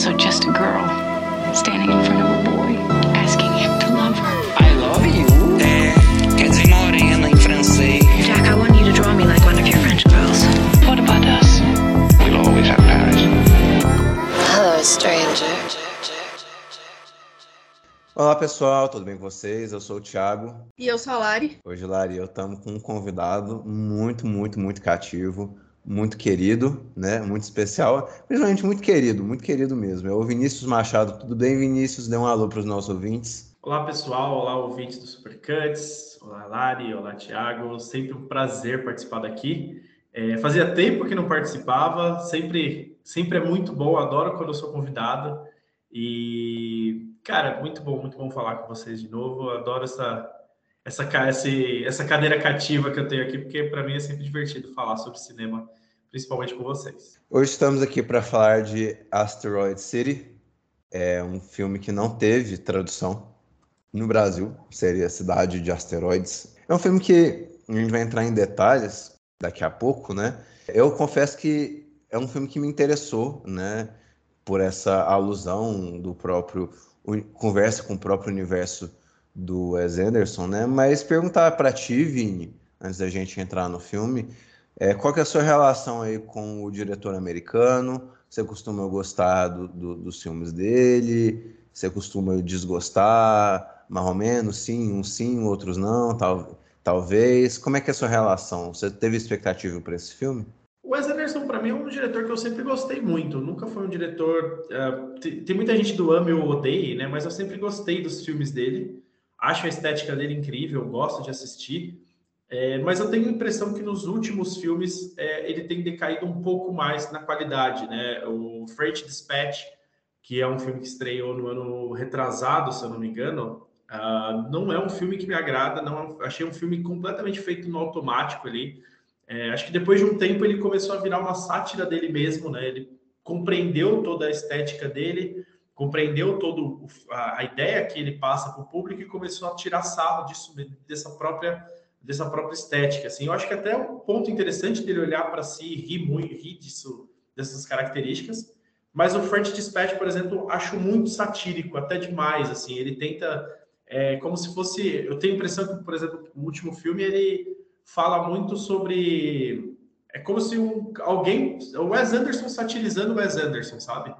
also just a girl standing in front of a boy, asking him to love her. I love you. É, quer dizer morena em francês. Jack, I want you to draw me like one of your French girls. What about us? We'll always have Paris. Hello, stranger. Olá pessoal, tudo bem com vocês? Eu sou o Thiago. E eu sou a Lari. Hoje, Lari, eu estamos com um convidado muito, muito, muito cativo, muito querido, né? Muito especial, principalmente muito querido, muito querido mesmo. É o Vinícius Machado. Tudo bem, Vinícius? Dê um alô para os nossos ouvintes. Olá pessoal, olá ouvintes do Supercuts, olá Lari, olá Thiago, sempre um prazer participar daqui. É, fazia tempo que não participava, sempre, sempre é muito bom, adoro quando eu sou convidado. E, cara, muito bom, muito bom falar com vocês de novo. Adoro essa, essa, essa, essa cadeira cativa que eu tenho aqui, porque para mim é sempre divertido falar sobre cinema, principalmente com vocês. Hoje estamos aqui para falar de Asteroid City, é um filme que não teve tradução no Brasil, seria Cidade de Asteroides. É um filme que a gente vai entrar em detalhes daqui a pouco, né? Eu confesso que é um filme que me interessou, né? Por essa alusão do próprio conversa com o próprio universo do Wes Anderson, né? Mas perguntar para ti, Vini, antes da gente entrar no filme, é, qual que é a sua relação aí com o diretor americano? Você costuma gostar do, do, dos filmes dele? Você costuma desgostar? Mais ou menos, sim, uns sim, outros não, tal, talvez. Como é que é a sua relação? Você teve expectativa para esse filme? O Wes Anderson, para mim, é um diretor que eu sempre gostei muito. Nunca foi um diretor. Uh, tem, muita gente do ame ou odeie, né? Mas eu sempre gostei dos filmes dele. Acho a estética dele incrível, gosto de assistir. É, mas eu tenho a impressão que nos últimos filmes é, ele tem decaído um pouco mais na qualidade, né? O Freight Dispatch, que é um filme que estreou no ano retrasado, se eu não me engano, uh, não é um filme que me agrada. Não achei um filme completamente feito no automático ali. É, acho que depois de um tempo ele começou a virar uma sátira dele mesmo, né? Ele compreendeu toda a estética dele, compreendeu toda a, a, ideia que ele passa para o público e começou a tirar sarro disso, dessa própria dessa própria estética. Assim, eu acho que até um ponto interessante dele olhar para si e rir muito, rir disso, dessas características. Mas o French Dispatch, por exemplo, acho muito satírico, até demais. Assim, ele tenta, é, como se fosse. Eu tenho a impressão que, por exemplo, o último filme ele fala muito sobre. É como se um, alguém. O Wes Anderson satirizando o Wes Anderson, sabe?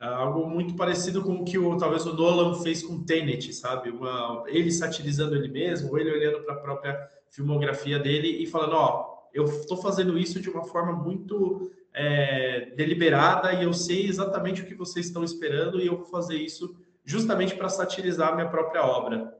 É algo muito parecido com o que o, talvez o Nolan fez com Tenet, sabe? Uma, ele satirizando ele mesmo, ele olhando para a própria filmografia dele e falando: Ó, eu estou fazendo isso de uma forma muito é, deliberada e eu sei exatamente o que vocês estão esperando e eu vou fazer isso justamente para satirizar a minha própria obra.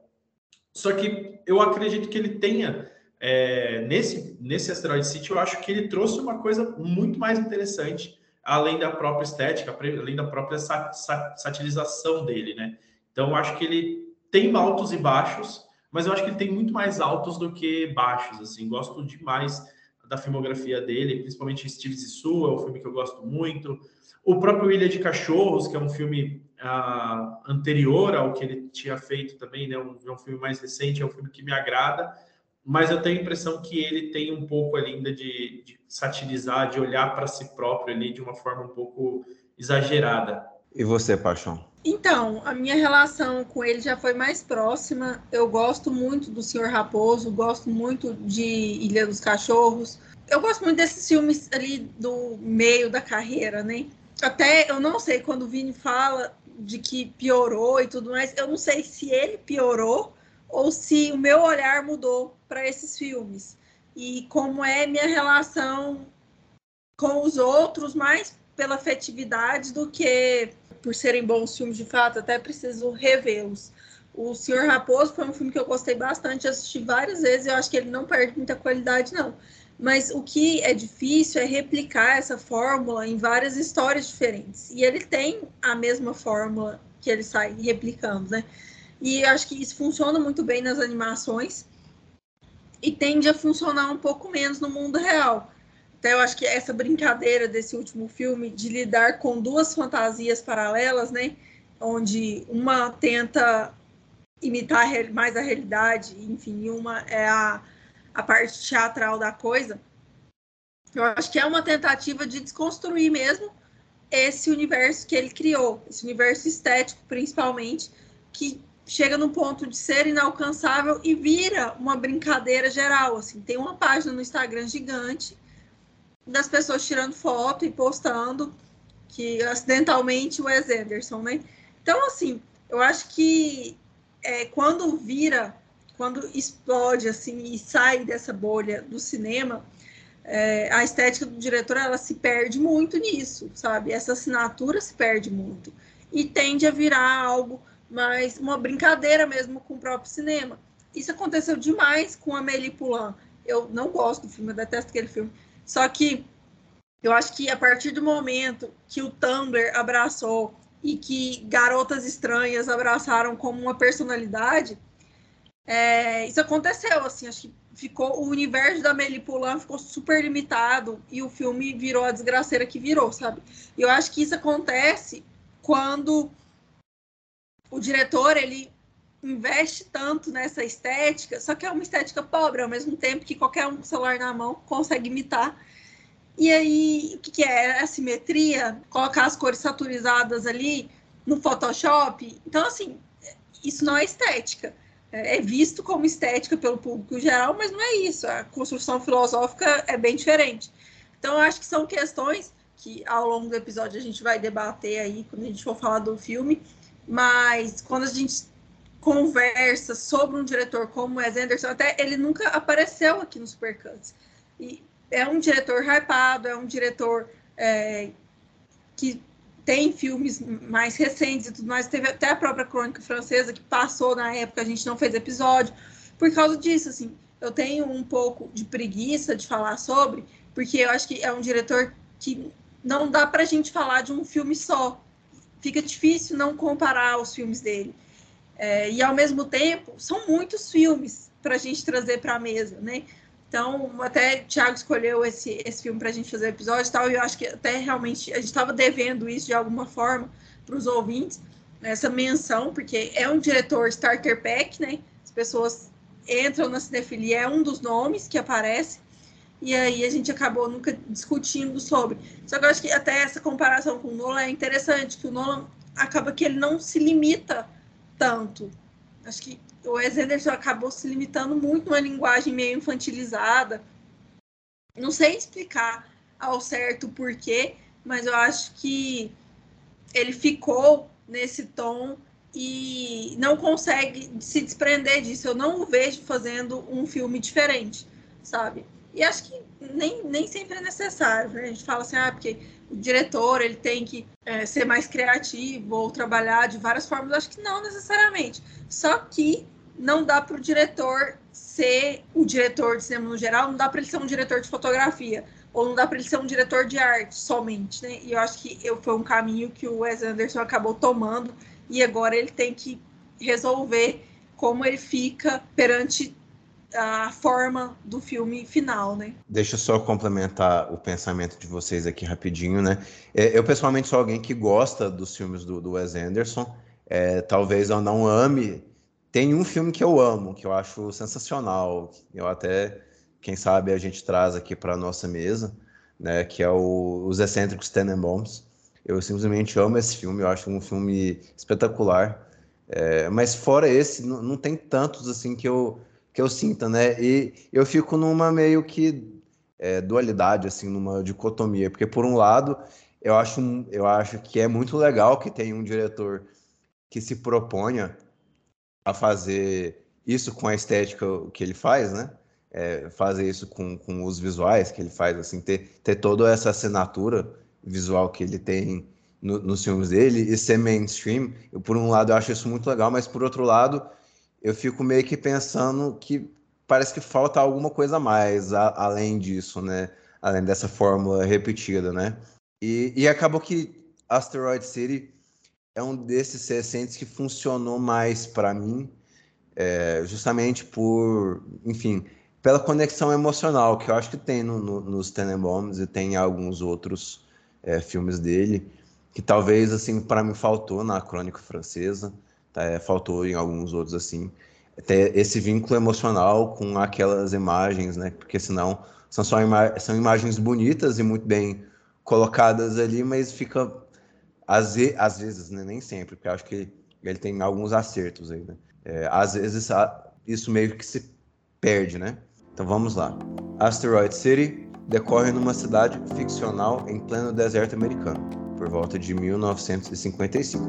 Só que eu acredito que ele tenha é, nesse, nesse Asteroid City, eu acho que ele trouxe uma coisa muito mais interessante, além da própria estética, além da própria sat, sat, satirização dele, né? Então, acho que ele tem altos e baixos, mas eu acho que ele tem muito mais altos do que baixos, assim. Gosto demais da filmografia dele, principalmente Steve Zissou, é um filme que eu gosto muito. O próprio Ilha de Cachorros, que é um filme uh, anterior ao que ele tinha feito também, né? Um, é um filme mais recente, é um filme que me agrada mas eu tenho a impressão que ele tem um pouco ali ainda de, de satirizar, de olhar para si próprio ali de uma forma um pouco exagerada. E você, Paixão? Então, a minha relação com ele já foi mais próxima. Eu gosto muito do Senhor Raposo, gosto muito de Ilha dos Cachorros. Eu gosto muito desses filmes ali do meio da carreira, né? Até eu não sei quando o Vini fala de que piorou e tudo mais, eu não sei se ele piorou ou se o meu olhar mudou para esses filmes e como é minha relação com os outros, mais pela afetividade do que por serem bons filmes de fato, até preciso revê-los. O Senhor Raposo foi um filme que eu gostei bastante, assisti várias vezes, eu acho que ele não perde muita qualidade, não. Mas o que é difícil é replicar essa fórmula em várias histórias diferentes. E ele tem a mesma fórmula que ele sai replicando, né? E acho que isso funciona muito bem nas animações e tende a funcionar um pouco menos no mundo real. Então, eu acho que essa brincadeira desse último filme de lidar com duas fantasias paralelas, né? Onde uma tenta imitar mais a realidade, enfim, uma é a, a parte teatral da coisa. Eu acho que é uma tentativa de desconstruir mesmo esse universo que ele criou, esse universo estético principalmente, que chega num ponto de ser inalcançável e vira uma brincadeira geral. Assim, tem uma página no Instagram gigante das pessoas tirando foto e postando que acidentalmente o Wes Anderson, né? Então, assim, eu acho que é, quando vira, quando explode assim e sai dessa bolha do cinema, é, a estética do diretor ela se perde muito nisso, sabe? Essa assinatura se perde muito e tende a virar algo mais uma brincadeira mesmo com o próprio cinema. Isso aconteceu demais com Amélie Poulain. Eu não gosto do filme, eu detesto aquele filme. Só que eu acho que a partir do momento que o Tumblr abraçou e que garotas estranhas abraçaram como uma personalidade, é, isso aconteceu, assim, acho que ficou o universo da Amélie Poulain ficou super limitado e o filme virou a desgraceira que virou, sabe? Eu acho que isso acontece quando o diretor ele investe tanto nessa estética, só que é uma estética pobre ao mesmo tempo que qualquer um com celular na mão consegue imitar. E aí, o que, que é? A simetria, colocar as cores saturizadas ali no Photoshop. Então, assim, isso não é estética é visto como estética pelo público geral, mas não é isso. A construção filosófica é bem diferente. Então, eu acho que são questões que ao longo do episódio a gente vai debater aí quando a gente for falar do filme, mas quando a gente conversa sobre um diretor como Wes Anderson, até ele nunca apareceu aqui no Supercuts. E é um diretor hypado, é um diretor é, que tem filmes mais recentes e tudo mais. Teve até a própria Crônica Francesa, que passou na época, a gente não fez episódio. Por causa disso, assim, eu tenho um pouco de preguiça de falar sobre, porque eu acho que é um diretor que não dá para a gente falar de um filme só. Fica difícil não comparar os filmes dele. É, e, ao mesmo tempo, são muitos filmes para a gente trazer para a mesa, né? Então, até o Thiago escolheu esse, esse filme para a gente fazer episódio e tal, e eu acho que até realmente a gente estava devendo isso de alguma forma para os ouvintes, essa menção, porque é um diretor starter pack, né? As pessoas entram na cinefilia, é um dos nomes que aparece, e aí a gente acabou nunca discutindo sobre. Só que eu acho que até essa comparação com o Nolan é interessante, que o Nolan acaba que ele não se limita tanto. Acho que o Wes Anderson acabou se limitando muito numa linguagem meio infantilizada. Não sei explicar ao certo porquê, mas eu acho que ele ficou nesse tom e não consegue se desprender disso. Eu não o vejo fazendo um filme diferente, sabe? E acho que nem, nem sempre é necessário, né? A gente fala assim, ah, porque o diretor ele tem que é, ser mais criativo ou trabalhar de várias formas. Acho que não necessariamente. Só que não dá para o diretor ser o diretor de cinema no geral, não dá para ele ser um diretor de fotografia, ou não dá para ele ser um diretor de arte somente, né? E eu acho que eu, foi um caminho que o Wes Anderson acabou tomando, e agora ele tem que resolver como ele fica perante a forma do filme final, né? Deixa eu só complementar o pensamento de vocês aqui rapidinho, né? É, eu pessoalmente sou alguém que gosta dos filmes do, do Wes Anderson. É, talvez eu não ame tem um filme que eu amo, que eu acho sensacional. Eu até, quem sabe, a gente traz aqui para nossa mesa, né? Que é o, Os Excêntricos Tenenbaums. Eu simplesmente amo esse filme. Eu acho um filme espetacular. É, mas fora esse, não, não, tem tantos assim que eu que eu sinta, né? E eu fico numa meio que é, dualidade, assim, numa dicotomia, porque por um lado eu acho, eu acho que é muito legal que tem um diretor que se proponha a fazer isso com a estética que ele faz, né? É, fazer isso com, com os visuais que ele faz, assim, ter, ter toda essa assinatura visual que ele tem no, nos filmes dele e ser mainstream. Eu, por um lado, eu acho isso muito legal, mas por outro lado, eu fico meio que pensando que parece que falta alguma coisa a mais a, além disso, né? Além dessa fórmula repetida, né? E, e acabou que Asteroid City é um desses recentes que funcionou mais para mim, é, justamente por, enfim, pela conexão emocional que eu acho que tem no, no, nos Tenenbaums e tem em alguns outros é, filmes dele, que talvez, assim, para mim faltou na Crônica Francesa, é, faltou em alguns outros, assim, ter esse vínculo emocional com aquelas imagens, né, porque senão são só ima são imagens bonitas e muito bem colocadas ali, mas fica às, às vezes, né? nem sempre, porque acho que ele tem alguns acertos aí, né? É, às vezes isso meio que se perde, né? Então vamos lá. Asteroid City decorre numa cidade ficcional em pleno deserto americano, por volta de 1955.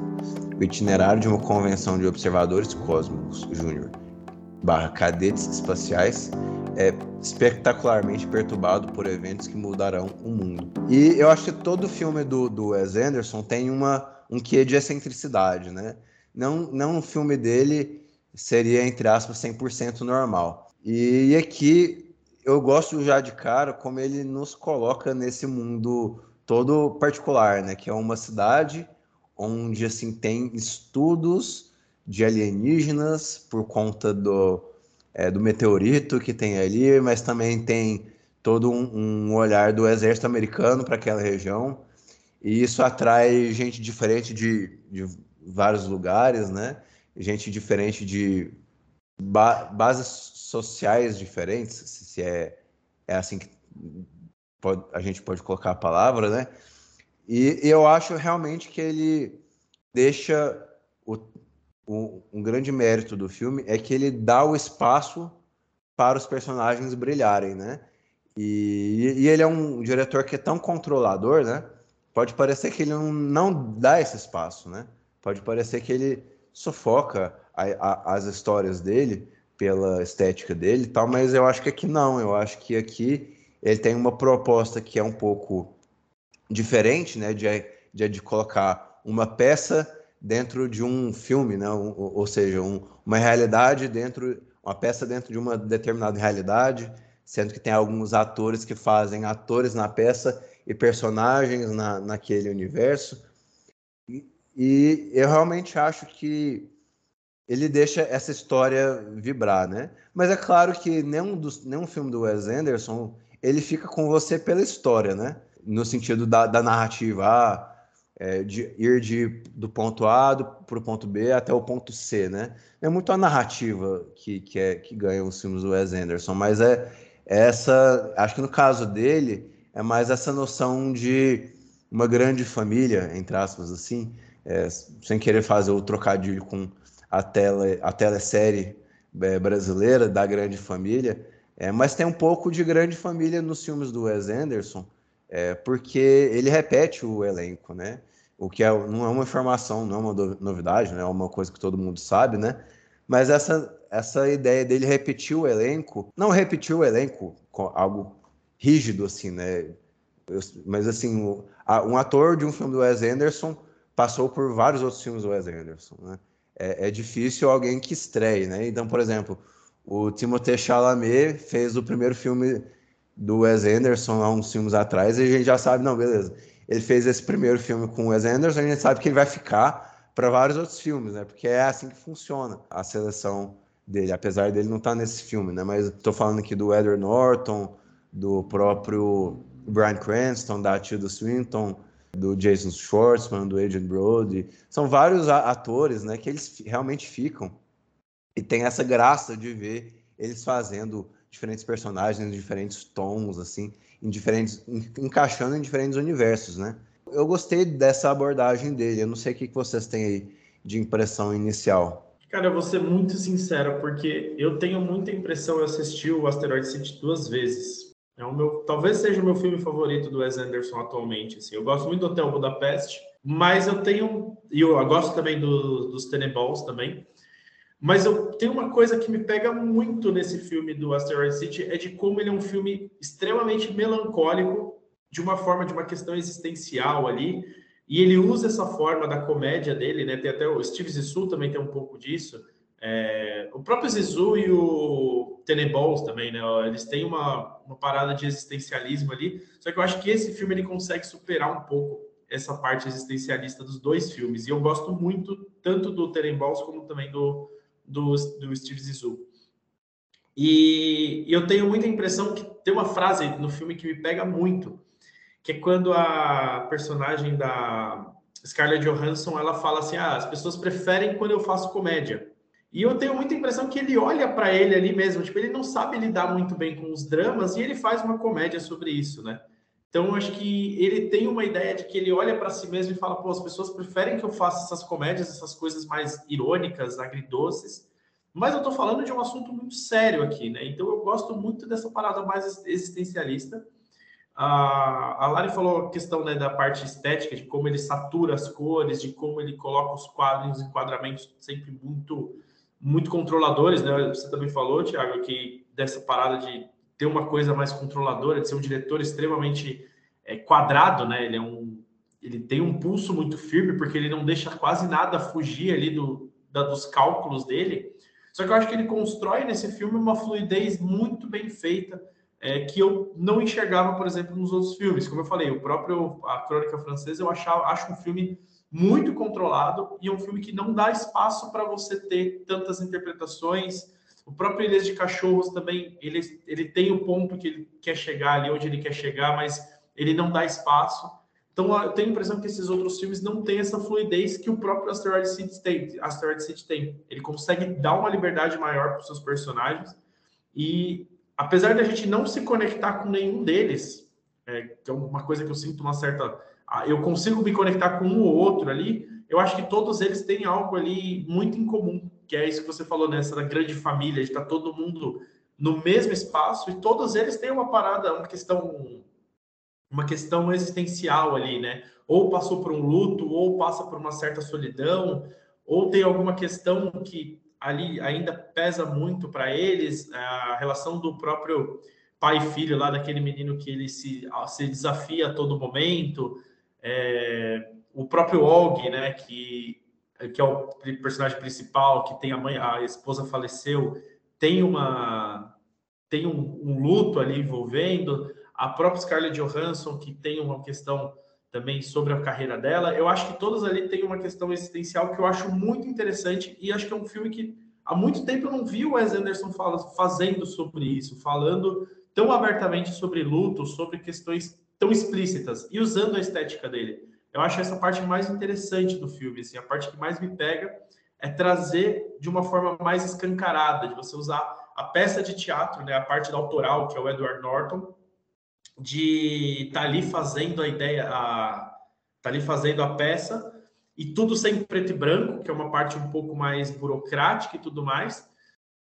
O itinerário de uma convenção de observadores cósmicos júnior barra cadetes espaciais é espetacularmente perturbado por eventos que mudarão o mundo. E eu acho que todo filme do, do Wes Anderson tem uma, um quê de excentricidade, né? Não, não um filme dele seria, entre aspas, 100% normal. E aqui eu gosto já de cara como ele nos coloca nesse mundo todo particular, né? Que é uma cidade onde assim tem estudos de alienígenas por conta do, é, do meteorito que tem ali, mas também tem todo um, um olhar do exército americano para aquela região. E isso atrai gente diferente de, de vários lugares, né? Gente diferente de ba bases sociais diferentes, se é, é assim que pode, a gente pode colocar a palavra, né? E, eu acho realmente que ele deixa o, o, um grande mérito do filme é que ele dá o espaço para os personagens brilharem, né? E, e ele é um diretor que é tão controlador, né? Pode parecer que ele não, não dá esse espaço, né? Pode parecer que ele sufoca a, a, as histórias dele pela estética dele e tal, mas eu acho que aqui não. Eu acho que aqui ele tem uma proposta que é um pouco diferente, né? De, de, de colocar uma peça dentro de um filme, né? Ou seja, um, uma realidade dentro, uma peça dentro de uma determinada realidade, sendo que tem alguns atores que fazem atores na peça e personagens na, naquele universo. E, e eu realmente acho que ele deixa essa história vibrar, né? Mas é claro que nenhum, dos, nenhum filme do Wes Anderson ele fica com você pela história, né? No sentido da, da narrativa. Ah, é, de ir de, do ponto A para o ponto B até o ponto C, né? É muito a narrativa que, que, é, que ganha os filmes do Wes Anderson, mas é, é essa, acho que no caso dele, é mais essa noção de uma grande família, entre aspas, assim, é, sem querer fazer o trocadilho com a, tele, a telesérie é, brasileira da grande família, é, mas tem um pouco de grande família nos filmes do Wes Anderson, é, porque ele repete o elenco, né? O que é, não é uma informação, não é uma novidade, né? é uma coisa que todo mundo sabe, né? Mas essa, essa ideia dele repetir o elenco, não repetir o elenco algo rígido, assim, né? Mas, assim, um ator de um filme do Wes Anderson passou por vários outros filmes do Wes Anderson, né? É, é difícil alguém que estreie, né? Então, por exemplo, o Timothée Chalamet fez o primeiro filme do Wes Anderson há uns filmes atrás, e a gente já sabe, não, beleza. Ele fez esse primeiro filme com o Wes Anderson, a gente sabe que ele vai ficar para vários outros filmes, né? Porque é assim que funciona a seleção dele, apesar dele não estar tá nesse filme, né? Mas estou falando aqui do Edward Norton, do próprio Brian Cranston, da Tilda Swinton, do Jason Schwartzman, do Adrian Brody. São vários atores, né? Que eles realmente ficam e tem essa graça de ver eles fazendo diferentes personagens, diferentes tons, assim, em diferentes, encaixando em diferentes universos, né? Eu gostei dessa abordagem dele. Eu não sei o que vocês têm aí de impressão inicial. Cara, eu vou ser muito sincero, porque eu tenho muita impressão. Eu assisti o Asteroid City duas vezes. É o meu, talvez seja o meu filme favorito do Wes Anderson atualmente. Assim. Eu gosto muito do Hotel Budapeste, mas eu tenho. E eu gosto também do, dos Teneballs também. Mas eu tenho uma coisa que me pega muito nesse filme do Asteroid City é de como ele é um filme extremamente melancólico, de uma forma de uma questão existencial ali, e ele usa essa forma da comédia dele, né? Tem até o Steve Zissou também tem um pouco disso. É, o próprio Zissou e o Tenenbaums também, né? Eles têm uma, uma parada de existencialismo ali. Só que eu acho que esse filme ele consegue superar um pouco essa parte existencialista dos dois filmes. E eu gosto muito tanto do Tenenbaums como também do do, do Steve Zissou. E eu tenho muita impressão que tem uma frase no filme que me pega muito, que é quando a personagem da Scarlett Johansson ela fala assim: ah, as pessoas preferem quando eu faço comédia. E eu tenho muita impressão que ele olha para ele ali mesmo, tipo, ele não sabe lidar muito bem com os dramas e ele faz uma comédia sobre isso, né? Então, acho que ele tem uma ideia de que ele olha para si mesmo e fala: pô, as pessoas preferem que eu faça essas comédias, essas coisas mais irônicas, agridoces, mas eu estou falando de um assunto muito sério aqui, né? Então, eu gosto muito dessa parada mais existencialista. A, a Lari falou a questão né, da parte estética, de como ele satura as cores, de como ele coloca os quadros, os enquadramentos sempre muito, muito controladores, né? Você também falou, Tiago, que dessa parada de ter uma coisa mais controladora, de ser um diretor extremamente é, quadrado, né? Ele é um, ele tem um pulso muito firme porque ele não deixa quase nada fugir ali do, da, dos cálculos dele. Só que eu acho que ele constrói nesse filme uma fluidez muito bem feita é, que eu não enxergava, por exemplo, nos outros filmes. Como eu falei, o próprio a Crônica Francesa eu achava, acho um filme muito controlado e é um filme que não dá espaço para você ter tantas interpretações o próprio Ilhas de Cachorros também, ele, ele tem o ponto que ele quer chegar ali, onde ele quer chegar, mas ele não dá espaço. Então, eu tenho a impressão que esses outros filmes não têm essa fluidez que o próprio Asteroid City tem. Asteroid City tem. Ele consegue dar uma liberdade maior para os seus personagens. E, apesar da gente não se conectar com nenhum deles, é, que é uma coisa que eu sinto uma certa... Ah, eu consigo me conectar com um ou outro ali, eu acho que todos eles têm algo ali muito em comum que é isso que você falou nessa né? grande família, de estar tá todo mundo no mesmo espaço e todos eles têm uma parada, uma questão uma questão existencial ali, né? Ou passou por um luto, ou passa por uma certa solidão, ou tem alguma questão que ali ainda pesa muito para eles, a relação do próprio pai e filho lá daquele menino que ele se, se desafia a todo momento, é, o próprio Og, né, que que é o personagem principal, que tem a mãe, a esposa faleceu, tem uma tem um, um luto ali envolvendo a própria Scarlett Johansson que tem uma questão também sobre a carreira dela. Eu acho que todos ali têm uma questão existencial que eu acho muito interessante e acho que é um filme que há muito tempo eu não vi o Wes Anderson fazendo sobre isso, falando tão abertamente sobre luto, sobre questões tão explícitas e usando a estética dele. Eu acho essa parte mais interessante do filme, assim, a parte que mais me pega é trazer de uma forma mais escancarada, de você usar a peça de teatro, né, a parte da autoral, que é o Edward Norton, de estar tá ali fazendo a ideia, a, tá ali fazendo a peça, e tudo sem preto e branco, que é uma parte um pouco mais burocrática e tudo mais,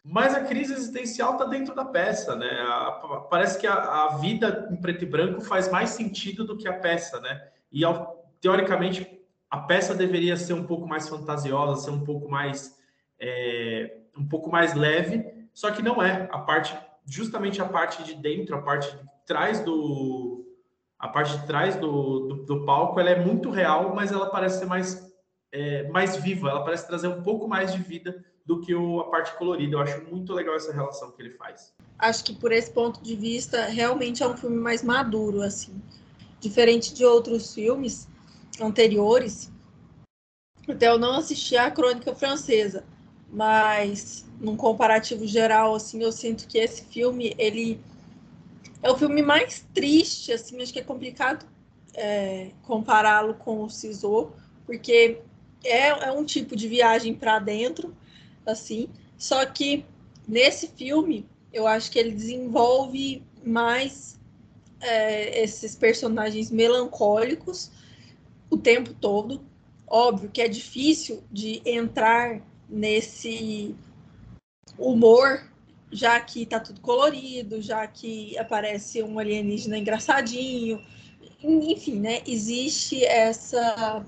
mas a crise existencial está dentro da peça, né? A, parece que a, a, vida em preto e branco faz mais sentido do que a peça, né? E ao, teoricamente, a peça deveria ser um pouco mais fantasiosa, ser um pouco mais é, um pouco mais leve, só que não é. A parte, justamente a parte de dentro, a parte de trás do a parte de trás do, do, do palco, ela é muito real, mas ela parece ser mais é, mais viva. Ela parece trazer um pouco mais de vida do que o, a parte colorida. Eu acho muito legal essa relação que ele faz. Acho que por esse ponto de vista, realmente é um filme mais maduro, assim. Diferente de outros filmes, anteriores, até eu não assisti a Crônica Francesa, mas num comparativo geral, assim, eu sinto que esse filme, ele é o filme mais triste, assim, acho que é complicado é, compará-lo com o Cisô, porque é, é um tipo de viagem para dentro, assim, só que nesse filme eu acho que ele desenvolve mais é, esses personagens melancólicos o tempo todo. Óbvio que é difícil de entrar nesse humor, já que tá tudo colorido, já que aparece um alienígena engraçadinho. Enfim, né? Existe essa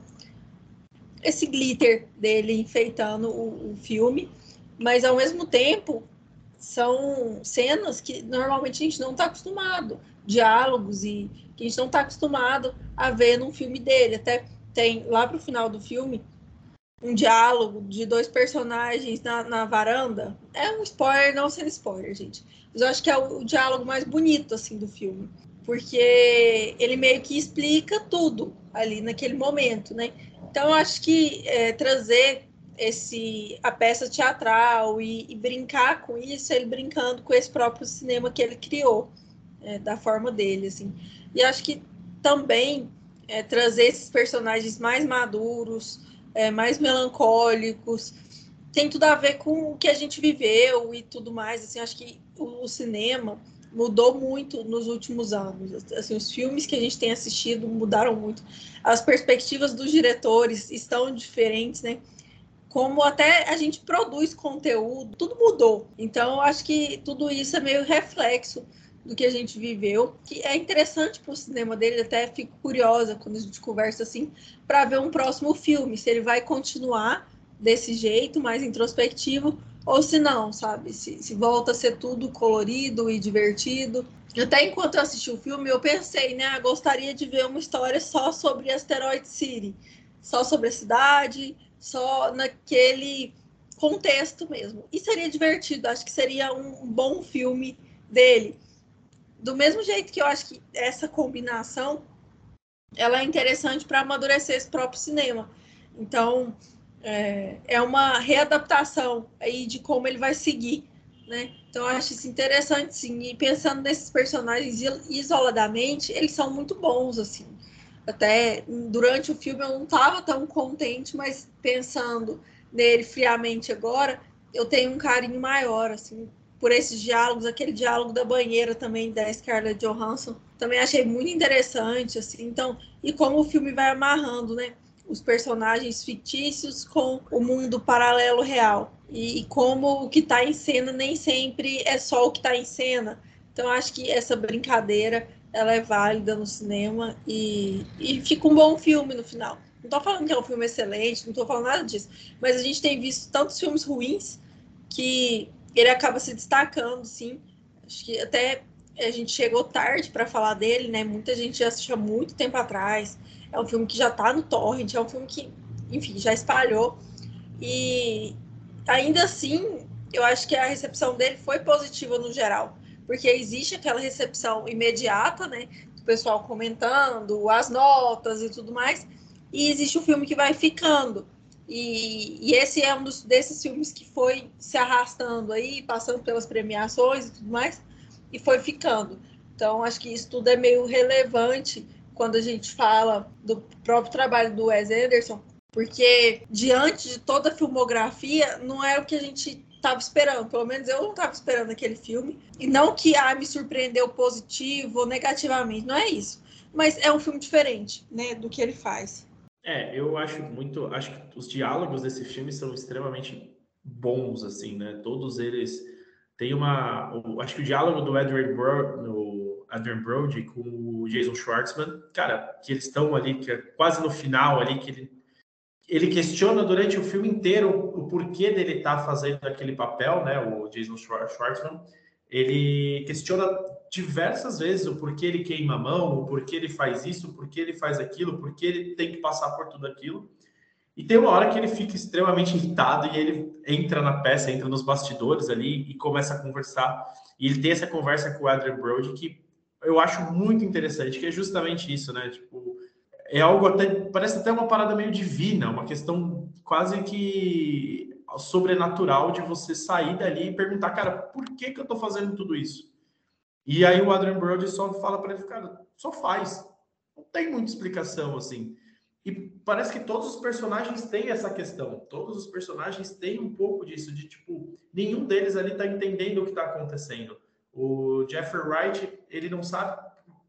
esse glitter dele enfeitando o, o filme, mas ao mesmo tempo são cenas que normalmente a gente não está acostumado, diálogos e que a gente não está acostumado a ver num filme dele. Até tem lá pro final do filme um diálogo de dois personagens na, na varanda. É um spoiler, não sendo spoiler, gente. Mas eu acho que é o, o diálogo mais bonito assim do filme, porque ele meio que explica tudo ali naquele momento, né? Então eu acho que é, trazer esse a peça teatral e, e, brincar com isso, ele brincando com esse próprio cinema que ele criou, é, da forma dele, assim. E acho que também é, trazer esses personagens mais maduros, é, mais melancólicos, tem tudo a ver com o que a gente viveu e tudo mais. Assim, acho que o, o cinema, mudou muito nos últimos anos. Assim, os filmes que a gente tem assistido mudaram muito. As perspectivas dos diretores estão diferentes, né? Como até a gente produz conteúdo, tudo mudou. Então, acho que tudo isso é meio reflexo do que a gente viveu, que é interessante para o cinema dele, até fico curiosa quando a gente conversa assim, para ver um próximo filme, se ele vai continuar desse jeito, mais introspectivo, ou se não, sabe? Se, se volta a ser tudo colorido e divertido. Até enquanto eu assisti o filme, eu pensei, né? Gostaria de ver uma história só sobre Asteroid City, só sobre a cidade, só naquele contexto mesmo. E seria divertido, acho que seria um bom filme dele. Do mesmo jeito que eu acho que essa combinação ela é interessante para amadurecer esse próprio cinema. Então, é, é uma readaptação aí de como ele vai seguir, né? Então eu acho isso interessante, sim. E pensando nesses personagens isoladamente, eles são muito bons, assim. Até durante o filme eu não estava tão contente, mas pensando nele friamente agora, eu tenho um carinho maior, assim, por esses diálogos, aquele diálogo da banheira também da Scarlett Johansson, também achei muito interessante, assim. Então, e como o filme vai amarrando, né? os personagens fictícios com o mundo paralelo real. E, como o que está em cena nem sempre é só o que está em cena. Então, acho que essa brincadeira ela é válida no cinema e, e fica um bom filme no final. Não estou falando que é um filme excelente, não estou falando nada disso, mas a gente tem visto tantos filmes ruins que ele acaba se destacando, sim. Acho que até a gente chegou tarde para falar dele, né? Muita gente já assistiu há muito tempo atrás. É um filme que já está no torrent, é um filme que, enfim, já espalhou. E ainda assim, eu acho que a recepção dele foi positiva no geral, porque existe aquela recepção imediata, né? Do pessoal comentando, as notas e tudo mais, e existe o filme que vai ficando. E, e esse é um dos, desses filmes que foi se arrastando aí, passando pelas premiações e tudo mais, e foi ficando. Então, acho que isso tudo é meio relevante quando a gente fala do próprio trabalho do Wes Anderson, porque diante de toda a filmografia, não é o que a gente estava esperando. Pelo menos eu não estava esperando aquele filme. E não que ah, me surpreendeu positivo ou negativamente, não é isso. Mas é um filme diferente, né, do que ele faz. É, eu acho muito, acho que os diálogos desse filme são extremamente bons, assim, né? Todos eles têm uma, acho que o diálogo do Edward Bro, no Adrian Brody com o Jason Schwartzman, cara, que eles estão ali, que é quase no final ali, que ele, ele questiona durante o filme inteiro o porquê dele estar tá fazendo aquele papel, né, o Jason Schwartzman, ele questiona diversas vezes o porquê ele queima a mão, o porquê ele faz isso, o porquê ele faz aquilo, porquê ele tem que passar por tudo aquilo. E tem uma hora que ele fica extremamente irritado e ele entra na peça, entra nos bastidores ali e começa a conversar. E ele tem essa conversa com o Adrian Brody que eu acho muito interessante, que é justamente isso, né? Tipo, é algo até, parece até uma parada meio divina, uma questão quase que sobrenatural de você sair dali e perguntar, cara, por que que eu tô fazendo tudo isso? E aí o Adrian Brody só fala para ele, cara, só faz. Não tem muita explicação, assim. E parece que todos os personagens têm essa questão. Todos os personagens têm um pouco disso, de tipo, nenhum deles ali tá entendendo o que tá acontecendo. O Jeffrey Wright, ele não sabe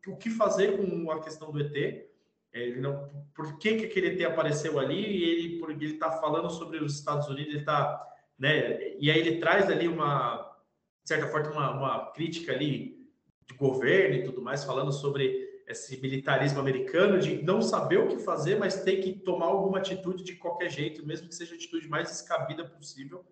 o que fazer com a questão do ET. Ele não, por que, que aquele ET apareceu ali? E ele, porque ele está falando sobre os Estados Unidos, ele está, né? E aí ele traz ali uma, de certa forma, uma, uma crítica ali de governo e tudo mais, falando sobre esse militarismo americano de não saber o que fazer, mas ter que tomar alguma atitude de qualquer jeito, mesmo que seja a atitude mais descabida possível.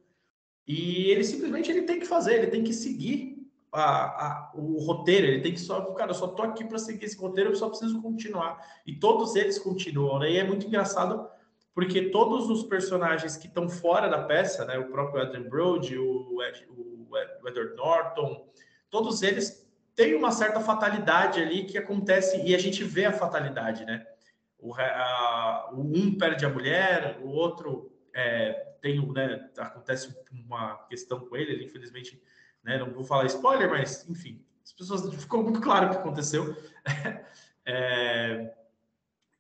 E ele simplesmente ele tem que fazer, ele tem que seguir a, a, o roteiro, ele tem que só, cara, eu só tô aqui para seguir esse roteiro, eu só preciso continuar. E todos eles continuam, né? E é muito engraçado porque todos os personagens que estão fora da peça, né, o próprio Adrian Brody, o, Ed, o, o Edward Norton, todos eles têm uma certa fatalidade ali que acontece e a gente vê a fatalidade, né? O, a, o um perde a mulher, o outro é, tem, né, acontece uma questão com ele, ele infelizmente né? Não vou falar spoiler, mas enfim, as pessoas ficou muito claro o que aconteceu. é,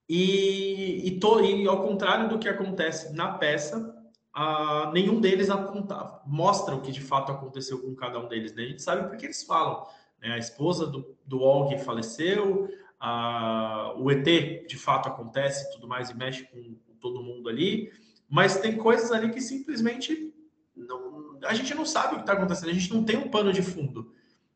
e, e, to, e, ao contrário do que acontece na peça, a, nenhum deles aponta, mostra o que de fato aconteceu com cada um deles. Né? A gente sabe porque eles falam. Né? A esposa do, do Og faleceu, a, o ET de fato acontece tudo mais e mexe com, com todo mundo ali, mas tem coisas ali que simplesmente não, a gente não sabe o que está acontecendo, a gente não tem um pano de fundo.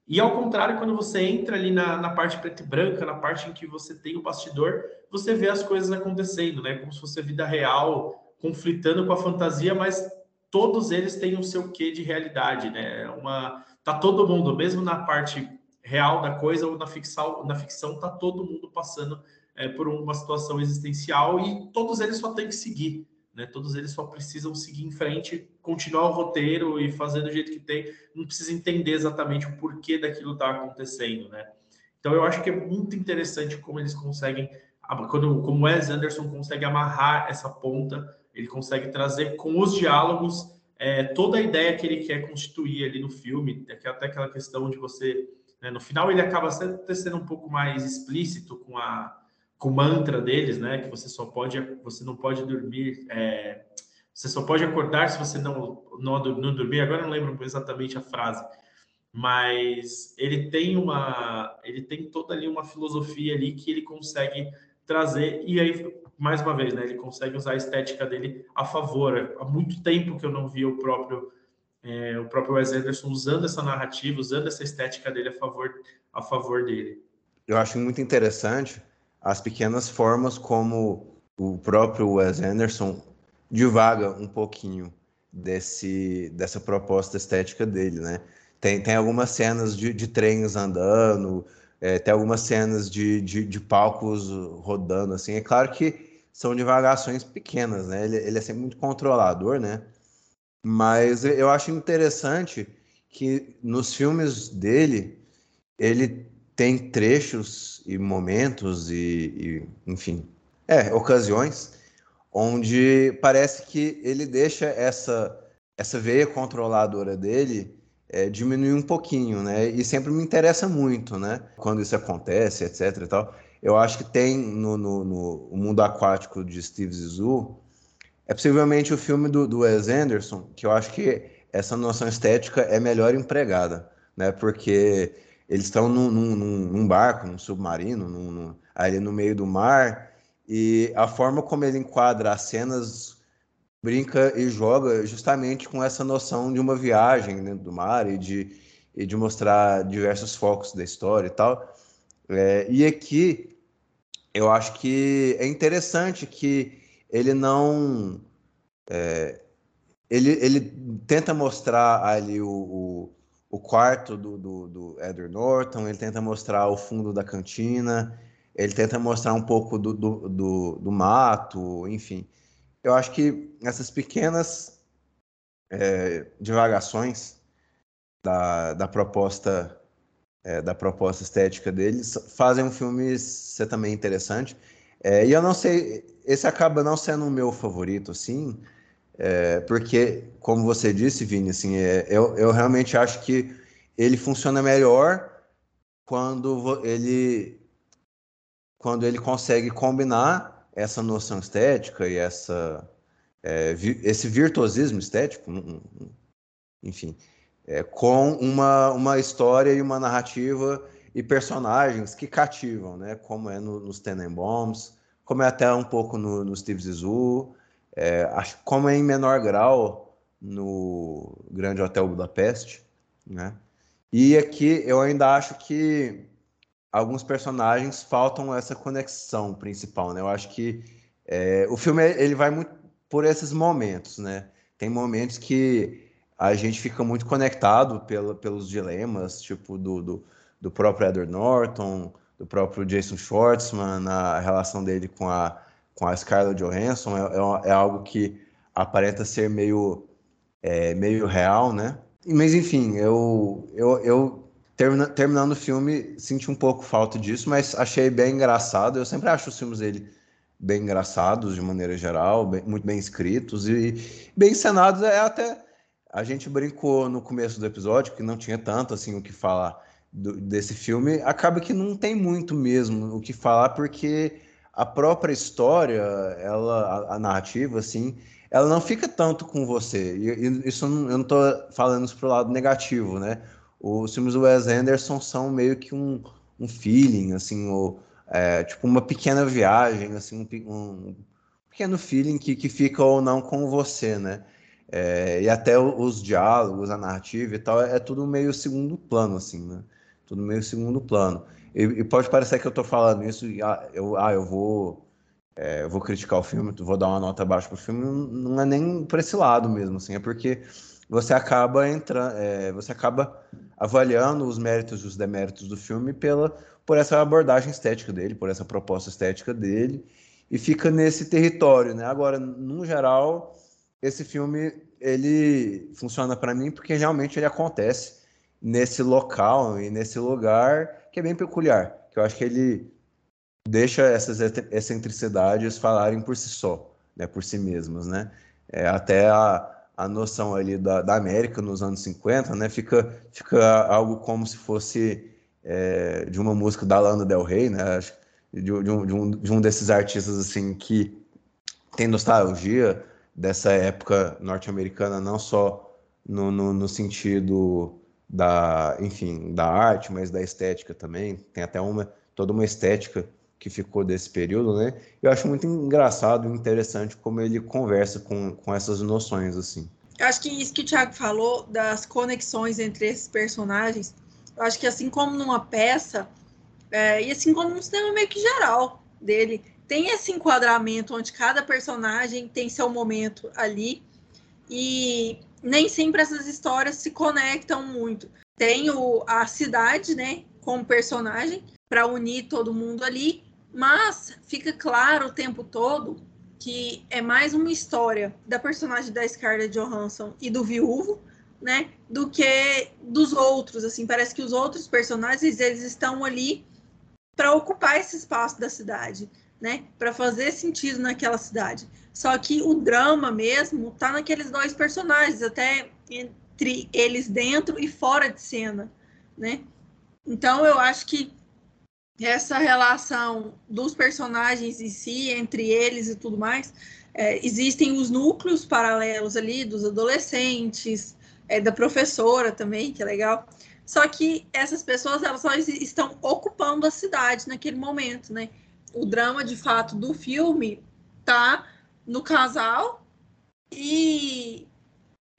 E ao contrário, quando você entra ali na, na parte preta e branca, na parte em que você tem o bastidor, você vê as coisas acontecendo, né? Como se fosse vida real, conflitando com a fantasia, mas todos eles têm o seu quê de realidade, né? Uma tá todo mundo, mesmo na parte real da coisa ou na ficção, na ficção tá todo mundo passando é, por uma situação existencial e todos eles só têm que seguir, né? Todos eles só precisam seguir em frente, continuar o roteiro e fazer do jeito que tem, não precisa entender exatamente o porquê daquilo tá acontecendo, né? Então eu acho que é muito interessante como eles conseguem, quando como Wes Anderson consegue amarrar essa ponta ele consegue trazer com os diálogos é, toda a ideia que ele quer constituir ali no filme, até aquela questão de você. Né, no final, ele acaba até sendo um pouco mais explícito com a com o mantra deles, né? Que você só pode, você não pode dormir, é, você só pode acordar se você não, não, não dormir. Agora não lembro exatamente a frase, mas ele tem uma, ele tem toda ali uma filosofia ali que ele consegue trazer e aí mais uma vez, né, ele consegue usar a estética dele a favor. Há muito tempo que eu não vi o próprio é, o próprio Wes Anderson usando essa narrativa, usando essa estética dele a favor a favor dele. Eu acho muito interessante as pequenas formas como o próprio Wes Anderson divaga um pouquinho desse dessa proposta estética dele, né? Tem, tem algumas cenas de, de trens andando, é, tem algumas cenas de, de, de palcos rodando, assim. É claro que são divagações pequenas, né? Ele, ele é sempre muito controlador, né? Mas eu acho interessante que nos filmes dele ele tem trechos e momentos e, e, enfim, é, ocasiões onde parece que ele deixa essa essa veia controladora dele é, diminuir um pouquinho, né? E sempre me interessa muito, né? Quando isso acontece, etc. E tal eu acho que tem no, no, no Mundo Aquático de Steve Zissou, é possivelmente o filme do, do Wes Anderson, que eu acho que essa noção estética é melhor empregada, né? Porque eles estão num, num, num barco, num submarino, num, ali no meio do mar, e a forma como ele enquadra as cenas brinca e joga justamente com essa noção de uma viagem dentro do mar e de, e de mostrar diversos focos da história e tal. É, e aqui eu acho que é interessante que ele não. É, ele, ele tenta mostrar ali o, o, o quarto do, do, do, Edward Norton, ele tenta mostrar o fundo da cantina, ele tenta mostrar um pouco do, do, do, do mato, enfim. Eu acho que essas pequenas é, divagações da, da proposta é, da proposta estética deles, fazem um filme ser também interessante. É, e eu não sei, esse acaba não sendo o meu favorito, assim, é, porque, como você disse, Vini, assim, é, eu, eu realmente acho que ele funciona melhor quando ele quando ele consegue combinar essa noção estética e essa é, esse virtuosismo estético, enfim, é, com uma, uma história e uma narrativa e personagens que cativam, né? Como é no, nos Tenenbaums, como é até um pouco no, no Steve Zissou, é, acho, como é em menor grau no Grande Hotel Budapeste, né? E aqui eu ainda acho que alguns personagens faltam essa conexão principal, né? Eu acho que é, o filme ele vai muito por esses momentos, né? Tem momentos que a gente fica muito conectado pela, pelos dilemas, tipo, do, do, do, próprio Edward Norton, do próprio Jason Schwartzman, a relação dele com a, com a Scarlett Johansson, é, é, é algo que aparenta ser meio, é, meio real, né? Mas, enfim, eu, eu, eu termina, terminando o filme, senti um pouco falta disso, mas achei bem engraçado. Eu sempre acho os filmes dele bem engraçados, de maneira geral, bem, muito bem escritos e bem encenados, é até a gente brincou no começo do episódio que não tinha tanto assim o que falar do, desse filme. Acaba que não tem muito mesmo o que falar, porque a própria história, ela, a, a narrativa, assim, ela não fica tanto com você. E, isso eu não estou falando isso pro lado negativo, né? os filmes do Wes Anderson são meio que um, um feeling, assim, ou, é, tipo uma pequena viagem, assim, um, um, pequeno feeling que, que fica ou não com você, né? É, e até os diálogos, a narrativa e tal, é, é tudo meio segundo plano, assim, né? Tudo meio segundo plano. E, e pode parecer que eu tô falando isso e ah, eu, ah, eu vou é, eu vou criticar o filme, vou dar uma nota baixa pro filme, não é nem por esse lado mesmo, assim, é porque você acaba entrando, é, você acaba avaliando os méritos e os deméritos do filme pela por essa abordagem estética dele, por essa proposta estética dele, e fica nesse território, né? Agora, no geral, esse filme ele funciona para mim porque realmente ele acontece nesse local e nesse lugar que é bem peculiar, que eu acho que ele deixa essas excentricidades falarem por si só, né, por si mesmas, né? É, até a, a noção ali da, da América nos anos 50, né, fica, fica algo como se fosse é, de uma música da Lana Del Rey, né, de, de, um, de, um, de um desses artistas assim que tem nostalgia dessa época norte-americana, não só no, no, no, sentido da, enfim, da arte, mas da estética também. Tem até uma toda uma estética que ficou desse período, né? Eu acho muito engraçado e interessante como ele conversa com, com essas noções, assim. Eu acho que isso que o Thiago falou, das conexões entre esses personagens, eu acho que assim como numa peça, é, e assim como no cinema meio que geral dele, tem esse enquadramento onde cada personagem tem seu momento ali, e nem sempre essas histórias se conectam muito. Tem o, a cidade, né, como personagem, para unir todo mundo ali, mas fica claro o tempo todo que é mais uma história da personagem da Scarlett Johansson e do viúvo, né, do que dos outros, assim, parece que os outros personagens eles estão ali para ocupar esse espaço da cidade, né, para fazer sentido naquela cidade. Só que o drama mesmo tá naqueles dois personagens, até entre eles dentro e fora de cena, né? Então eu acho que essa relação dos personagens em si, entre eles e tudo mais, é, existem os núcleos paralelos ali dos adolescentes, é, da professora também, que é legal. Só que essas pessoas elas só estão ocupando a cidade naquele momento, né? O drama de fato do filme tá no casal e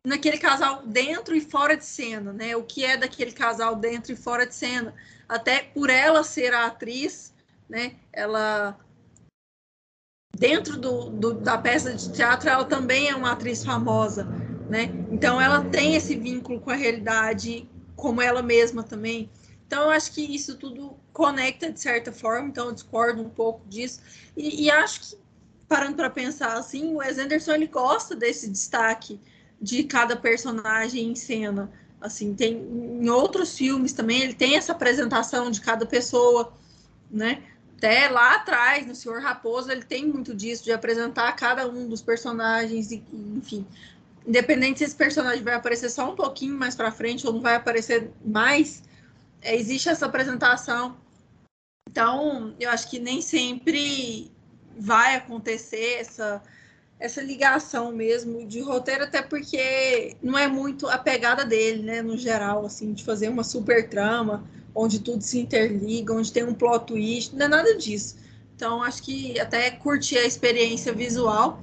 naquele casal dentro e fora de cena, né? O que é daquele casal dentro e fora de cena? Até por ela ser a atriz, né? Ela dentro do, do, da peça de teatro, ela também é uma atriz famosa, né? Então ela tem esse vínculo com a realidade, como ela mesma também. Então eu acho que isso tudo conecta de certa forma. Então eu discordo um pouco disso e, e acho que parando para pensar assim, o Wes Anderson ele gosta desse destaque de cada personagem em cena. Assim, tem em outros filmes também ele tem essa apresentação de cada pessoa, né? Até lá atrás, no Senhor Raposo, ele tem muito disso, de apresentar cada um dos personagens, e, enfim. Independente se esse personagem vai aparecer só um pouquinho mais para frente ou não vai aparecer mais, existe essa apresentação. Então, eu acho que nem sempre vai acontecer essa, essa ligação mesmo de roteiro, até porque não é muito a pegada dele, né, no geral, assim, de fazer uma super trama, onde tudo se interliga, onde tem um plot twist, não é nada disso. Então, acho que até curtir a experiência visual,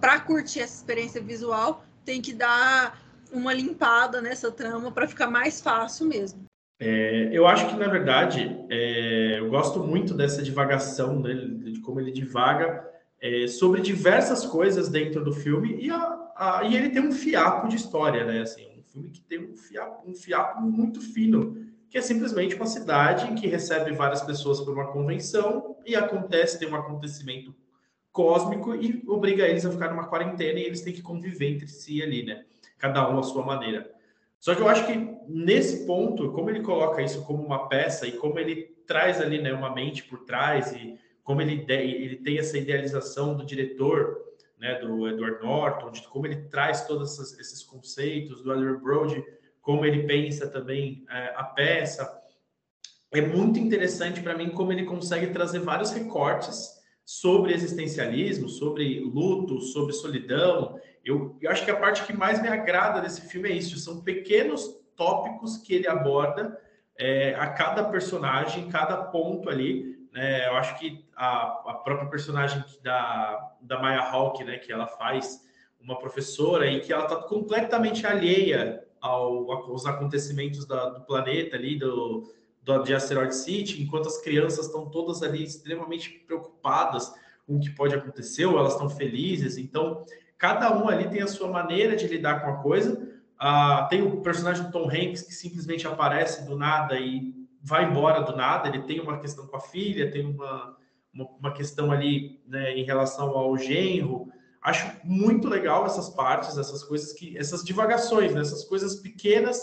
para curtir essa experiência visual, tem que dar uma limpada nessa trama para ficar mais fácil mesmo. É, eu acho que, na verdade, é, eu gosto muito dessa divagação dele, de como ele divaga é, sobre diversas coisas dentro do filme e, a, a, e ele tem um fiapo de história, né? Assim, um filme que tem um fiapo, um fiapo muito fino, que é simplesmente uma cidade que recebe várias pessoas por uma convenção e acontece, tem um acontecimento cósmico e obriga eles a ficar numa quarentena e eles têm que conviver entre si ali, né? Cada um à sua maneira. Só que eu acho que nesse ponto, como ele coloca isso como uma peça e como ele traz ali né, uma mente por trás e como ele, ele tem essa idealização do diretor, né, do Edward Norton, de como ele traz todos esses conceitos, do Adrian Brody, como ele pensa também é, a peça. É muito interessante para mim como ele consegue trazer vários recortes sobre existencialismo, sobre luto, sobre solidão. Eu, eu acho que a parte que mais me agrada desse filme é isso: são pequenos tópicos que ele aborda é, a cada personagem, cada ponto ali. Né? Eu acho que a, a própria personagem da, da Maya Hawke, né, que ela faz uma professora e que ela está completamente alheia ao, aos acontecimentos da, do planeta ali, do, do, de Asteroid City, enquanto as crianças estão todas ali extremamente preocupadas com o que pode acontecer, ou elas estão felizes. Então, cada um ali tem a sua maneira de lidar com a coisa. Ah, tem o personagem do Tom Hanks que simplesmente aparece do nada e vai embora do nada. Ele tem uma questão com a filha, tem uma, uma, uma questão ali né, em relação ao genro. Acho muito legal essas partes, essas coisas que, essas divagações, né, essas coisas pequenas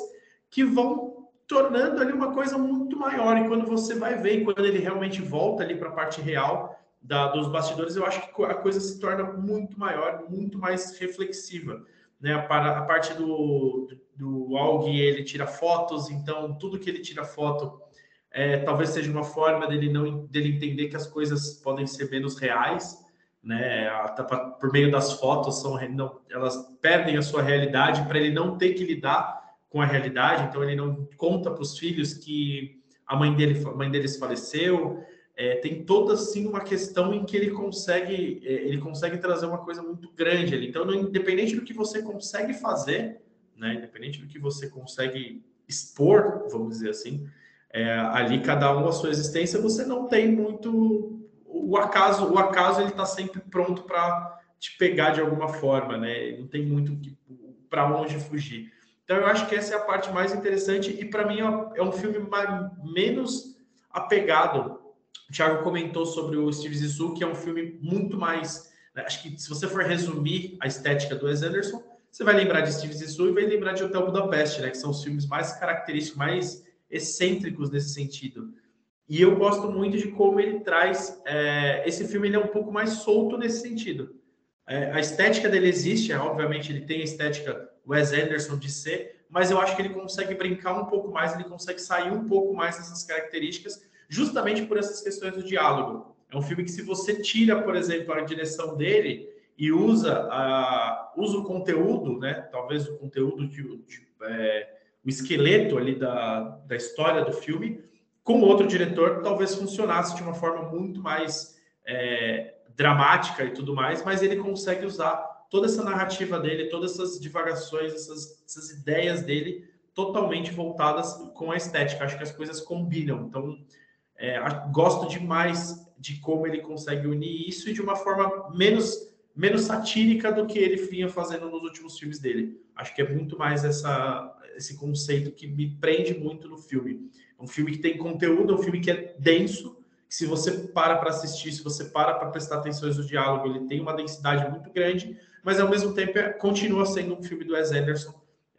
que vão tornando ali uma coisa muito maior. E quando você vai ver, quando ele realmente volta ali para a parte real, da, dos bastidores, eu acho que a coisa se torna muito maior, muito mais reflexiva. Né? Para a parte do, do, Aug, ele tira fotos, então tudo que ele tira foto é, talvez seja uma forma dele não dele entender que as coisas podem ser menos reais, né? Por meio das fotos são não, elas perdem a sua realidade para ele não ter que lidar com a realidade. Então ele não conta para os filhos que a mãe dele a mãe deles faleceu, é, tem toda assim uma questão em que ele consegue é, ele consegue trazer uma coisa muito grande ali. Então, independente do que você consegue fazer, né, independente do que você consegue expor, vamos dizer assim, é, ali cada um a sua existência, você não tem muito o acaso. O acaso ele está sempre pronto para te pegar de alguma forma, né? Não tem muito para onde fugir. Então, eu acho que essa é a parte mais interessante e para mim é um filme mais, menos apegado o Thiago comentou sobre o Steve Zissou, que é um filme muito mais. Né, acho que se você for resumir a estética do Wes Anderson, você vai lembrar de Steve Zissou e vai lembrar de Hotel Budapeste, né? Que são os filmes mais característicos, mais excêntricos nesse sentido. E eu gosto muito de como ele traz. É, esse filme ele é um pouco mais solto nesse sentido. É, a estética dele existe, é, obviamente, ele tem a estética Wes Anderson de ser, mas eu acho que ele consegue brincar um pouco mais, ele consegue sair um pouco mais dessas características justamente por essas questões do diálogo. É um filme que, se você tira, por exemplo, a direção dele e usa, a, usa o conteúdo, né? Talvez o conteúdo de, de é, o esqueleto ali da, da história do filme, com outro diretor, talvez funcionasse de uma forma muito mais é, dramática e tudo mais, mas ele consegue usar toda essa narrativa dele, todas essas divagações, essas, essas ideias dele totalmente voltadas com a estética. Acho que as coisas combinam. Então, é, gosto demais de como ele consegue unir isso e de uma forma menos menos satírica do que ele vinha fazendo nos últimos filmes dele. Acho que é muito mais essa, esse conceito que me prende muito no filme. É um filme que tem conteúdo, é um filme que é denso, que se você para para assistir, se você para para prestar atenção no diálogo, ele tem uma densidade muito grande, mas ao mesmo tempo é, continua sendo um filme do Wes Anderson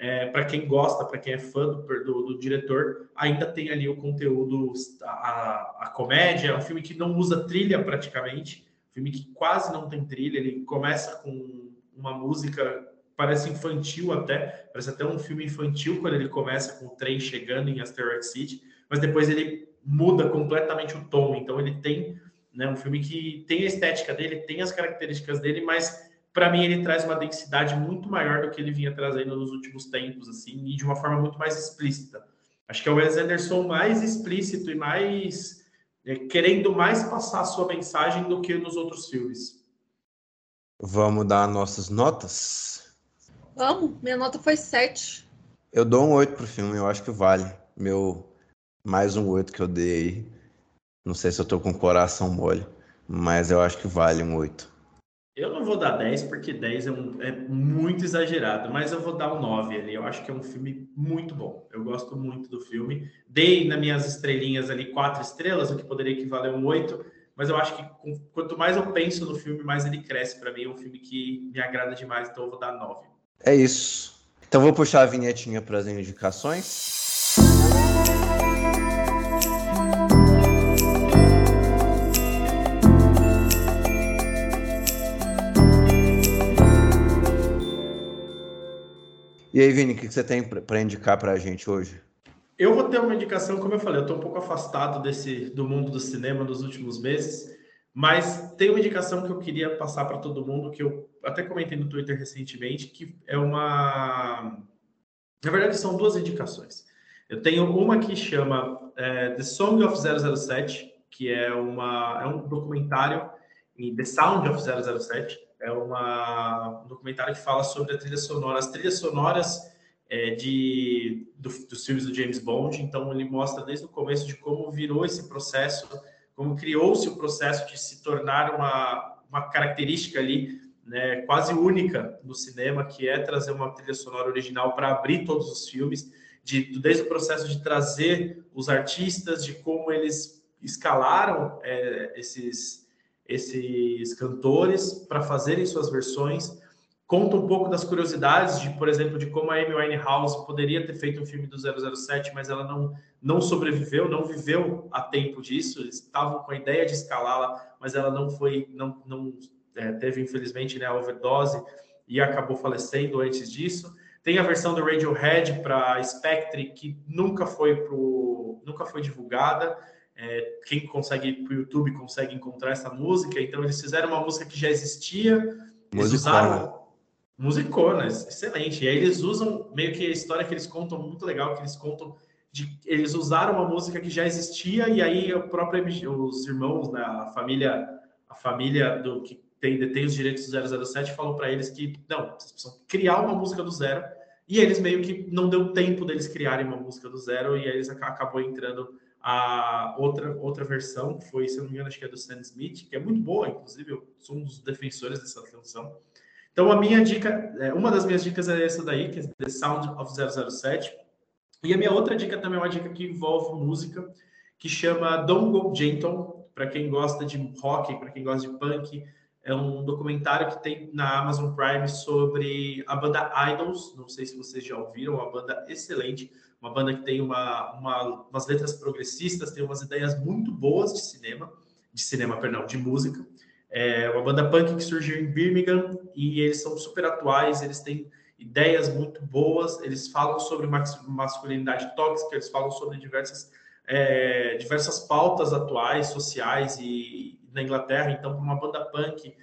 é, para quem gosta, para quem é fã do, do, do, diretor, ainda tem ali o conteúdo, a, a comédia. É um filme que não usa trilha praticamente, filme que quase não tem trilha. Ele começa com uma música, parece infantil até, parece até um filme infantil quando ele começa com o trem chegando em Asteroid City, mas depois ele muda completamente o tom. Então ele tem né, um filme que tem a estética dele, tem as características dele, mas para mim ele traz uma densidade muito maior do que ele vinha trazendo nos últimos tempos, assim, e de uma forma muito mais explícita. Acho que é o Wes Anderson mais explícito e mais é, querendo mais passar a sua mensagem do que nos outros filmes. Vamos dar nossas notas? Vamos, minha nota foi 7. Eu dou um 8 pro filme, eu acho que vale. Meu mais um 8 que eu dei aí. Não sei se eu tô com o coração mole, mas eu acho que vale um 8. Eu não vou dar 10, porque 10 é, um, é, muito exagerado, mas eu vou dar um 9 ali. Eu acho que é um filme muito bom. Eu gosto muito do filme. Dei nas minhas estrelinhas ali quatro estrelas, o que poderia equivaler a um 8, mas eu acho que quanto mais eu penso no filme, mais ele cresce para mim. É um filme que me agrada demais, então eu vou dar 9. É isso. Então vou puxar a vinhetinha para as indicações. E aí, Vini, o que você tem para indicar para a gente hoje? Eu vou ter uma indicação, como eu falei, eu estou um pouco afastado desse do mundo do cinema nos últimos meses, mas tem uma indicação que eu queria passar para todo mundo, que eu até comentei no Twitter recentemente, que é uma Na verdade, são duas indicações. Eu tenho uma que chama é, The Song of 007, que é, uma, é um documentário em The Sound of 007. É uma, um documentário que fala sobre a trilha sonora, as trilhas sonoras é, de, do, dos filmes do James Bond. Então, ele mostra desde o começo de como virou esse processo, como criou-se o processo de se tornar uma, uma característica ali né, quase única no cinema, que é trazer uma trilha sonora original para abrir todos os filmes, de, desde o processo de trazer os artistas, de como eles escalaram é, esses, esses cantores para fazerem suas versões. Conta um pouco das curiosidades, de, por exemplo, de como a Amy Winehouse poderia ter feito um filme do 007, mas ela não, não sobreviveu, não viveu a tempo disso. Eles estavam com a ideia de escalá-la, mas ela não foi, não, não é, teve infelizmente né, a overdose e acabou falecendo antes disso. Tem a versão do Radiohead para Spectre que nunca foi pro, nunca foi divulgada. É, quem consegue ir para o YouTube consegue encontrar essa música. Então eles fizeram uma música que já existia. Eles Musicona. usaram musiconas, excelente. E aí eles usam meio que a história que eles contam muito legal, que eles contam de eles usaram uma música que já existia e aí o próprio os irmãos, né, a família a família do que tem, detém os direitos do 007 falou para eles que não, vocês precisam criar uma música do zero. E eles meio que não deu tempo deles criarem uma música do zero e aí eles acabou entrando a outra outra versão, que foi, se não me engano, acho que é do Sam Smith, que é muito boa, inclusive eu sou um dos defensores dessa canção. Então a minha dica, é, uma das minhas dicas é essa daí, que é The Sound of 007. E a minha outra dica também é uma dica que envolve música, que chama Don't Go Gentle, para quem gosta de rock, para quem gosta de punk, é um documentário que tem na Amazon Prime sobre a banda Idols. Não sei se vocês já ouviram, uma banda excelente, uma banda que tem uma, uma, umas letras progressistas, tem umas ideias muito boas de cinema, de cinema, perdão, de música. É uma banda punk que surgiu em Birmingham e eles são super atuais, eles têm ideias muito boas, eles falam sobre masculinidade tóxica, eles falam sobre diversas, é, diversas pautas atuais, sociais e, na Inglaterra, então para uma banda punk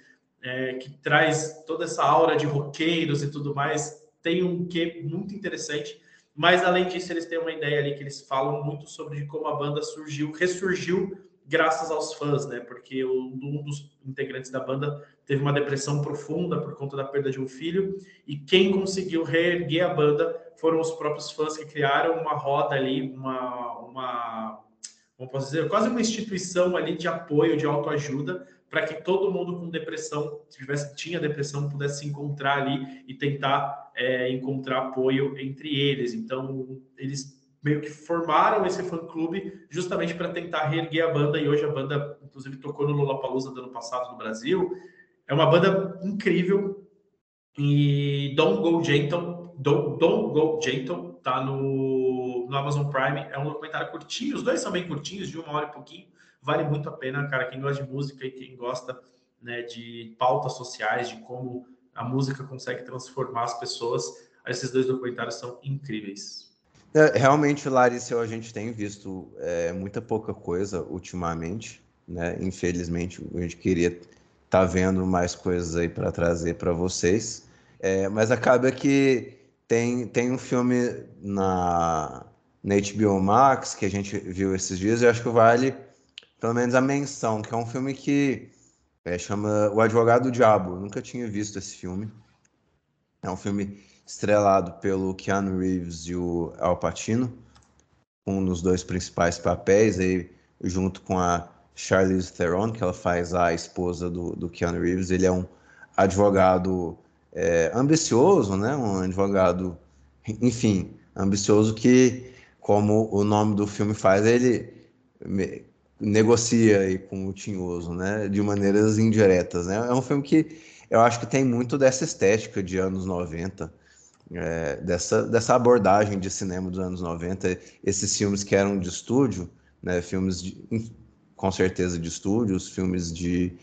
é, que traz toda essa aura de roqueiros e tudo mais, tem um quê muito interessante. Mas além disso, eles têm uma ideia ali que eles falam muito sobre como a banda surgiu, ressurgiu graças aos fãs, né? Porque um dos integrantes da banda teve uma depressão profunda por conta da perda de um filho, e quem conseguiu reerguer a banda foram os próprios fãs que criaram uma roda ali, uma, uma como posso dizer, quase uma instituição ali de apoio, de autoajuda, para que todo mundo com depressão, se tivesse, tinha depressão, pudesse se encontrar ali e tentar é, encontrar apoio entre eles. Então, eles meio que formaram esse fã-clube justamente para tentar reerguer a banda, e hoje a banda, inclusive, tocou no Lollapalooza do ano passado no Brasil. É uma banda incrível, e Don't Go Gentle, Don't, Don't Go Gentle, tá no no Amazon Prime. É um documentário curtinho, os dois são bem curtinhos, de uma hora e pouquinho. Vale muito a pena, cara. Quem gosta de música e quem gosta né, de pautas sociais, de como a música consegue transformar as pessoas, esses dois documentários são incríveis. É, realmente, Larissa, a gente tem visto é, muita pouca coisa ultimamente, né? Infelizmente, a gente queria estar tá vendo mais coisas aí para trazer para vocês, é, mas acaba que tem, tem um filme na, na HBO Max, que a gente viu esses dias, e acho que vale pelo menos a menção, que é um filme que é, chama O Advogado do Diabo. Eu nunca tinha visto esse filme. É um filme estrelado pelo Keanu Reeves e o Al Pacino, um dos dois principais papéis, aí, junto com a Charlize Theron, que ela faz a esposa do, do Keanu Reeves. Ele é um advogado é, ambicioso, né? um advogado, enfim, ambicioso que como o nome do filme faz, ele negocia aí com o tinhoso, né? De maneiras indiretas, né? É um filme que eu acho que tem muito dessa estética de anos 90, é, dessa, dessa abordagem de cinema dos anos 90, esses filmes que eram de estúdio, né? Filmes de, com certeza de estúdios, filmes de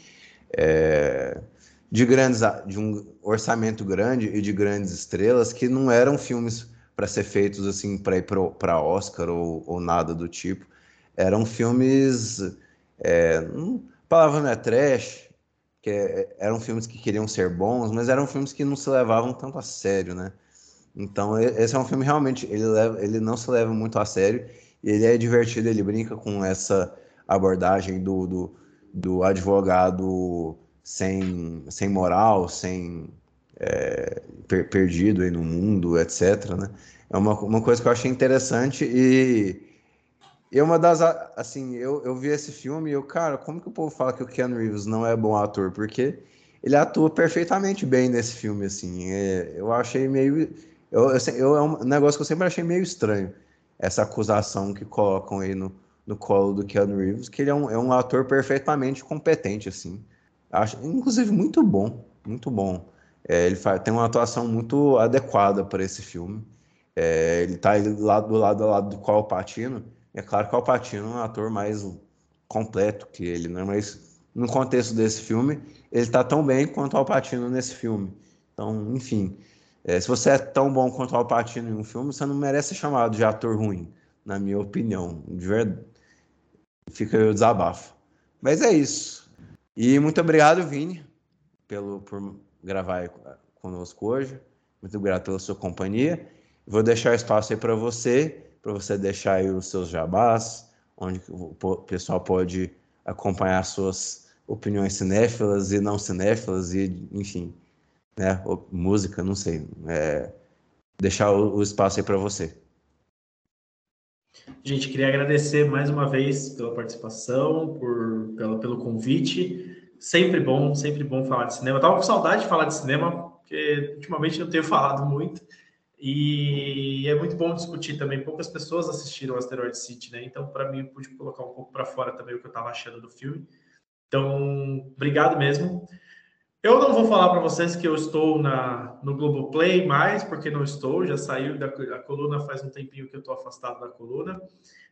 é, de grandes de um orçamento grande e de grandes estrelas que não eram filmes para ser feitos assim para ir para Oscar ou, ou, nada do tipo. Eram filmes, é, palavra não é trash, que é, eram filmes que queriam ser bons, mas eram filmes que não se levavam tanto a sério, né? Então, esse é um filme realmente, ele, leva, ele não se leva muito a sério, ele é divertido, ele brinca com essa abordagem do, do, do advogado sem, sem moral, sem é, per, perdido aí no mundo, etc. Né? É uma, uma coisa que eu achei interessante e, e uma das, assim, eu, eu vi esse filme e eu, cara, como que o povo fala que o Keanu Reeves não é bom ator? Porque ele atua perfeitamente bem nesse filme, assim, é, eu achei meio eu, eu, eu, é um negócio que eu sempre achei meio estranho, essa acusação que colocam aí no, no colo do Keanu Reeves, que ele é um, é um ator perfeitamente competente, assim. Acho, inclusive, muito bom, muito bom. É, ele faz, tem uma atuação muito adequada para esse filme. É, ele está do lado, do lado do Qual Patino. É claro que o Patino é um ator mais completo que ele, né? mas no contexto desse filme, ele está tão bem quanto o Alpatino nesse filme. Então, enfim, é, se você é tão bom quanto o Alpatino em um filme, você não merece ser chamado de ator ruim, na minha opinião. De verdade. Fica o desabafo. Mas é isso. E muito obrigado, Vini, pelo, por gravar conosco hoje. Muito obrigado pela sua companhia. Vou deixar espaço aí para você, para você deixar aí os seus jabás, onde o pessoal pode acompanhar suas opiniões cinéfilas e não cinéfilas, e enfim, né? música, não sei. É, deixar o, o espaço aí para você. Gente, queria agradecer mais uma vez pela participação, por, pelo, pelo convite. Sempre bom, sempre bom falar de cinema. Eu tava com saudade de falar de cinema, porque ultimamente não tenho falado muito. E é muito bom discutir também. Poucas pessoas assistiram Asteroid City, né? Então, para mim, eu pude colocar um pouco para fora também o que eu estava achando do filme. Então, obrigado mesmo. Eu não vou falar para vocês que eu estou na, no Globoplay mais, porque não estou, já saiu da, coluna faz um tempinho que eu estou afastado da coluna.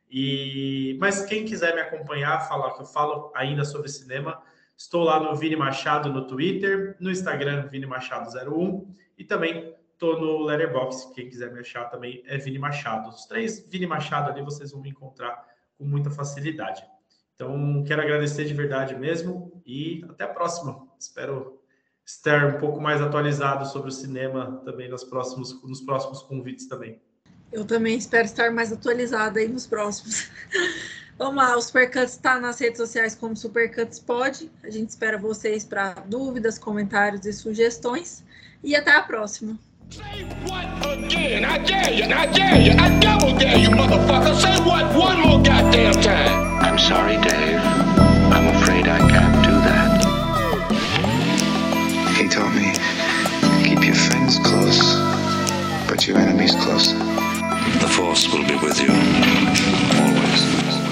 E, mas quem quiser me acompanhar, falar que eu falo ainda sobre cinema, estou lá no Vini Machado no Twitter, no Instagram Vini Machado 01 e também estou no Letterboxd, quem quiser me achar também é Vini Machado. Os três Vini Machado ali vocês vão me encontrar com muita facilidade. Então, quero agradecer de verdade mesmo e até a próxima. Espero estar um pouco mais atualizado sobre o cinema também nos próximos, nos próximos convites também. Eu também espero estar mais atualizada aí nos próximos. Vamos lá, o Supercuts está nas redes sociais como Supercuts Pod. A gente espera vocês para dúvidas, comentários e sugestões. E até a próxima. Say what? I dare you, I dare you, I dare you, motherfucker. Say what one more goddamn time. I'm sorry, Dave. I'm afraid I can't do that. Told me, keep your friends close, but your enemies close. The force will be with you. Always.